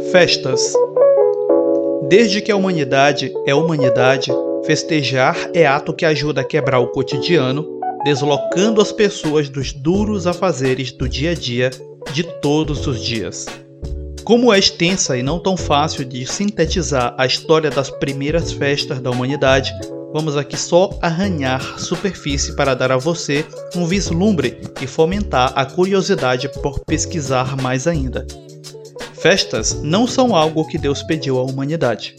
Festas. Desde que a humanidade é humanidade, festejar é ato que ajuda a quebrar o cotidiano, deslocando as pessoas dos duros afazeres do dia a dia de todos os dias. Como é extensa e não tão fácil de sintetizar a história das primeiras festas da humanidade, vamos aqui só arranhar superfície para dar a você um vislumbre e fomentar a curiosidade por pesquisar mais ainda. Festas não são algo que Deus pediu à humanidade.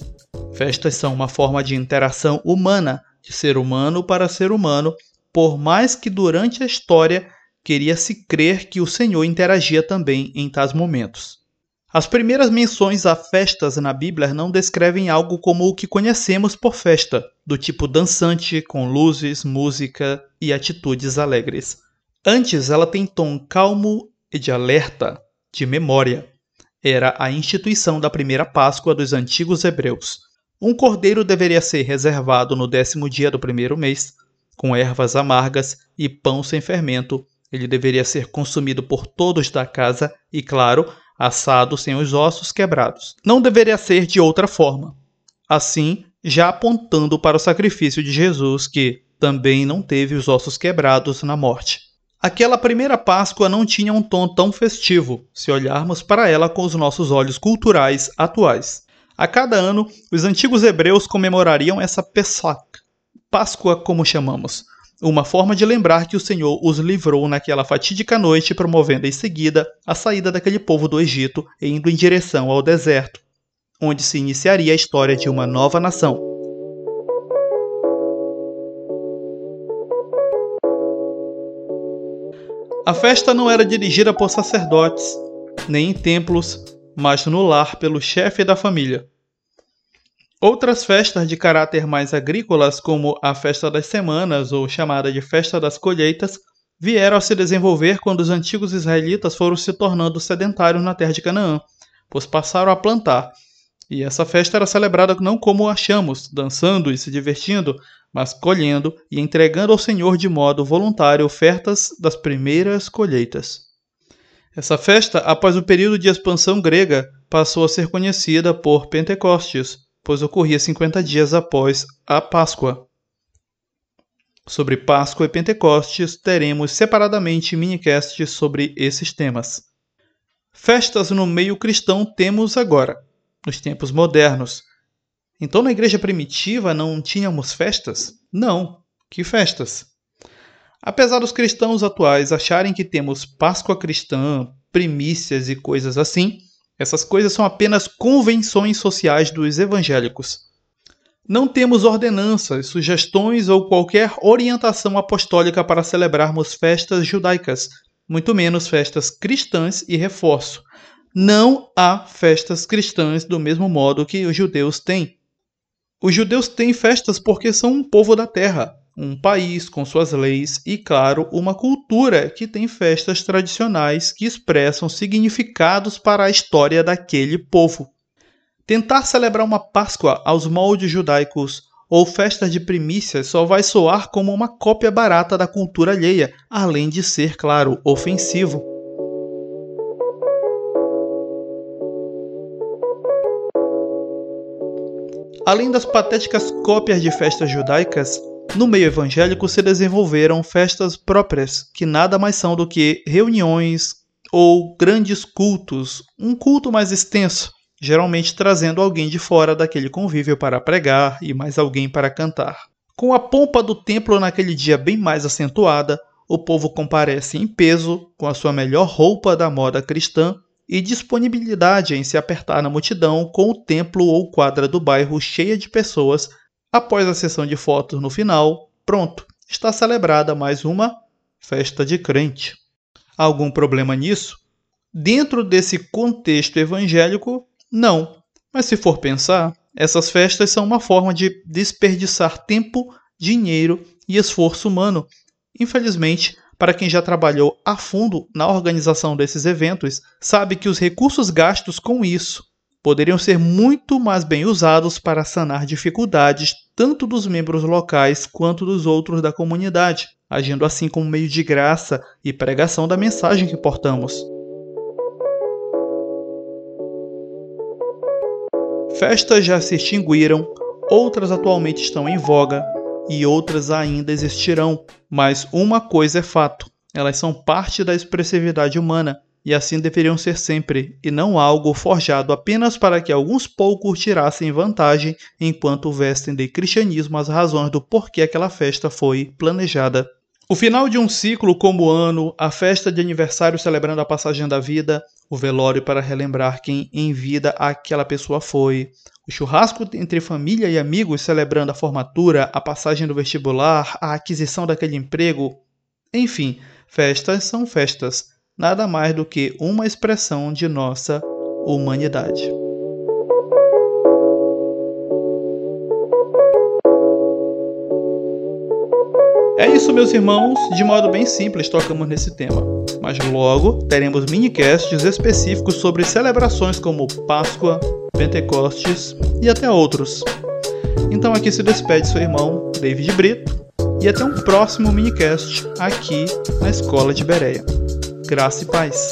Festas são uma forma de interação humana, de ser humano para ser humano, por mais que durante a história queria-se crer que o Senhor interagia também em tais momentos. As primeiras menções a festas na Bíblia não descrevem algo como o que conhecemos por festa, do tipo dançante, com luzes, música e atitudes alegres. Antes, ela tem tom calmo e de alerta, de memória era a instituição da primeira Páscoa dos antigos hebreus. Um cordeiro deveria ser reservado no décimo dia do primeiro mês, com ervas amargas e pão sem fermento. Ele deveria ser consumido por todos da casa e, claro, assado sem os ossos quebrados. Não deveria ser de outra forma. Assim, já apontando para o sacrifício de Jesus, que também não teve os ossos quebrados na morte. Aquela primeira Páscoa não tinha um tom tão festivo, se olharmos para ela com os nossos olhos culturais atuais. A cada ano, os antigos hebreus comemorariam essa Pesach, Páscoa como chamamos, uma forma de lembrar que o Senhor os livrou naquela fatídica noite, promovendo em seguida a saída daquele povo do Egito indo em direção ao deserto, onde se iniciaria a história de uma nova nação. A festa não era dirigida por sacerdotes, nem em templos, mas no lar pelo chefe da família. Outras festas de caráter mais agrícolas, como a Festa das Semanas ou chamada de Festa das Colheitas, vieram a se desenvolver quando os antigos israelitas foram se tornando sedentários na terra de Canaã, pois passaram a plantar. E essa festa era celebrada não como achamos, dançando e se divertindo, mas colhendo e entregando ao Senhor de modo voluntário ofertas das primeiras colheitas. Essa festa, após o período de expansão grega, passou a ser conhecida por Pentecostes, pois ocorria 50 dias após a Páscoa. Sobre Páscoa e Pentecostes, teremos separadamente minicasts sobre esses temas. Festas no meio cristão temos agora, nos tempos modernos, então na igreja primitiva não tínhamos festas? Não. Que festas? Apesar dos cristãos atuais acharem que temos Páscoa cristã, primícias e coisas assim, essas coisas são apenas convenções sociais dos evangélicos. Não temos ordenanças, sugestões ou qualquer orientação apostólica para celebrarmos festas judaicas, muito menos festas cristãs e reforço. Não há festas cristãs do mesmo modo que os judeus têm. Os judeus têm festas porque são um povo da terra, um país com suas leis e, claro, uma cultura que tem festas tradicionais que expressam significados para a história daquele povo. Tentar celebrar uma Páscoa aos moldes judaicos ou festas de primícias só vai soar como uma cópia barata da cultura alheia, além de ser, claro, ofensivo. Além das patéticas cópias de festas judaicas, no meio evangélico se desenvolveram festas próprias, que nada mais são do que reuniões ou grandes cultos, um culto mais extenso, geralmente trazendo alguém de fora daquele convívio para pregar e mais alguém para cantar. Com a pompa do templo naquele dia bem mais acentuada, o povo comparece em peso, com a sua melhor roupa da moda cristã, e disponibilidade em se apertar na multidão com o templo ou quadra do bairro cheia de pessoas. Após a sessão de fotos no final, pronto, está celebrada mais uma festa de crente. Algum problema nisso? Dentro desse contexto evangélico, não. Mas se for pensar, essas festas são uma forma de desperdiçar tempo, dinheiro e esforço humano. Infelizmente, para quem já trabalhou a fundo na organização desses eventos, sabe que os recursos gastos com isso poderiam ser muito mais bem usados para sanar dificuldades tanto dos membros locais quanto dos outros da comunidade, agindo assim como meio de graça e pregação da mensagem que portamos. Festas já se extinguiram, outras atualmente estão em voga e outras ainda existirão, mas uma coisa é fato: elas são parte da expressividade humana e assim deveriam ser sempre, e não algo forjado apenas para que alguns poucos tirassem vantagem enquanto vestem de cristianismo as razões do porquê aquela festa foi planejada. O final de um ciclo como o ano, a festa de aniversário celebrando a passagem da vida, o velório para relembrar quem em vida aquela pessoa foi, o churrasco entre família e amigos celebrando a formatura, a passagem do vestibular, a aquisição daquele emprego. Enfim, festas são festas nada mais do que uma expressão de nossa humanidade. É isso, meus irmãos. De modo bem simples, tocamos nesse tema. Mas logo teremos minicasts específicos sobre celebrações como Páscoa, Pentecostes e até outros. Então aqui se despede seu irmão David Brito e até um próximo minicast aqui na Escola de Bereia. Graça e paz.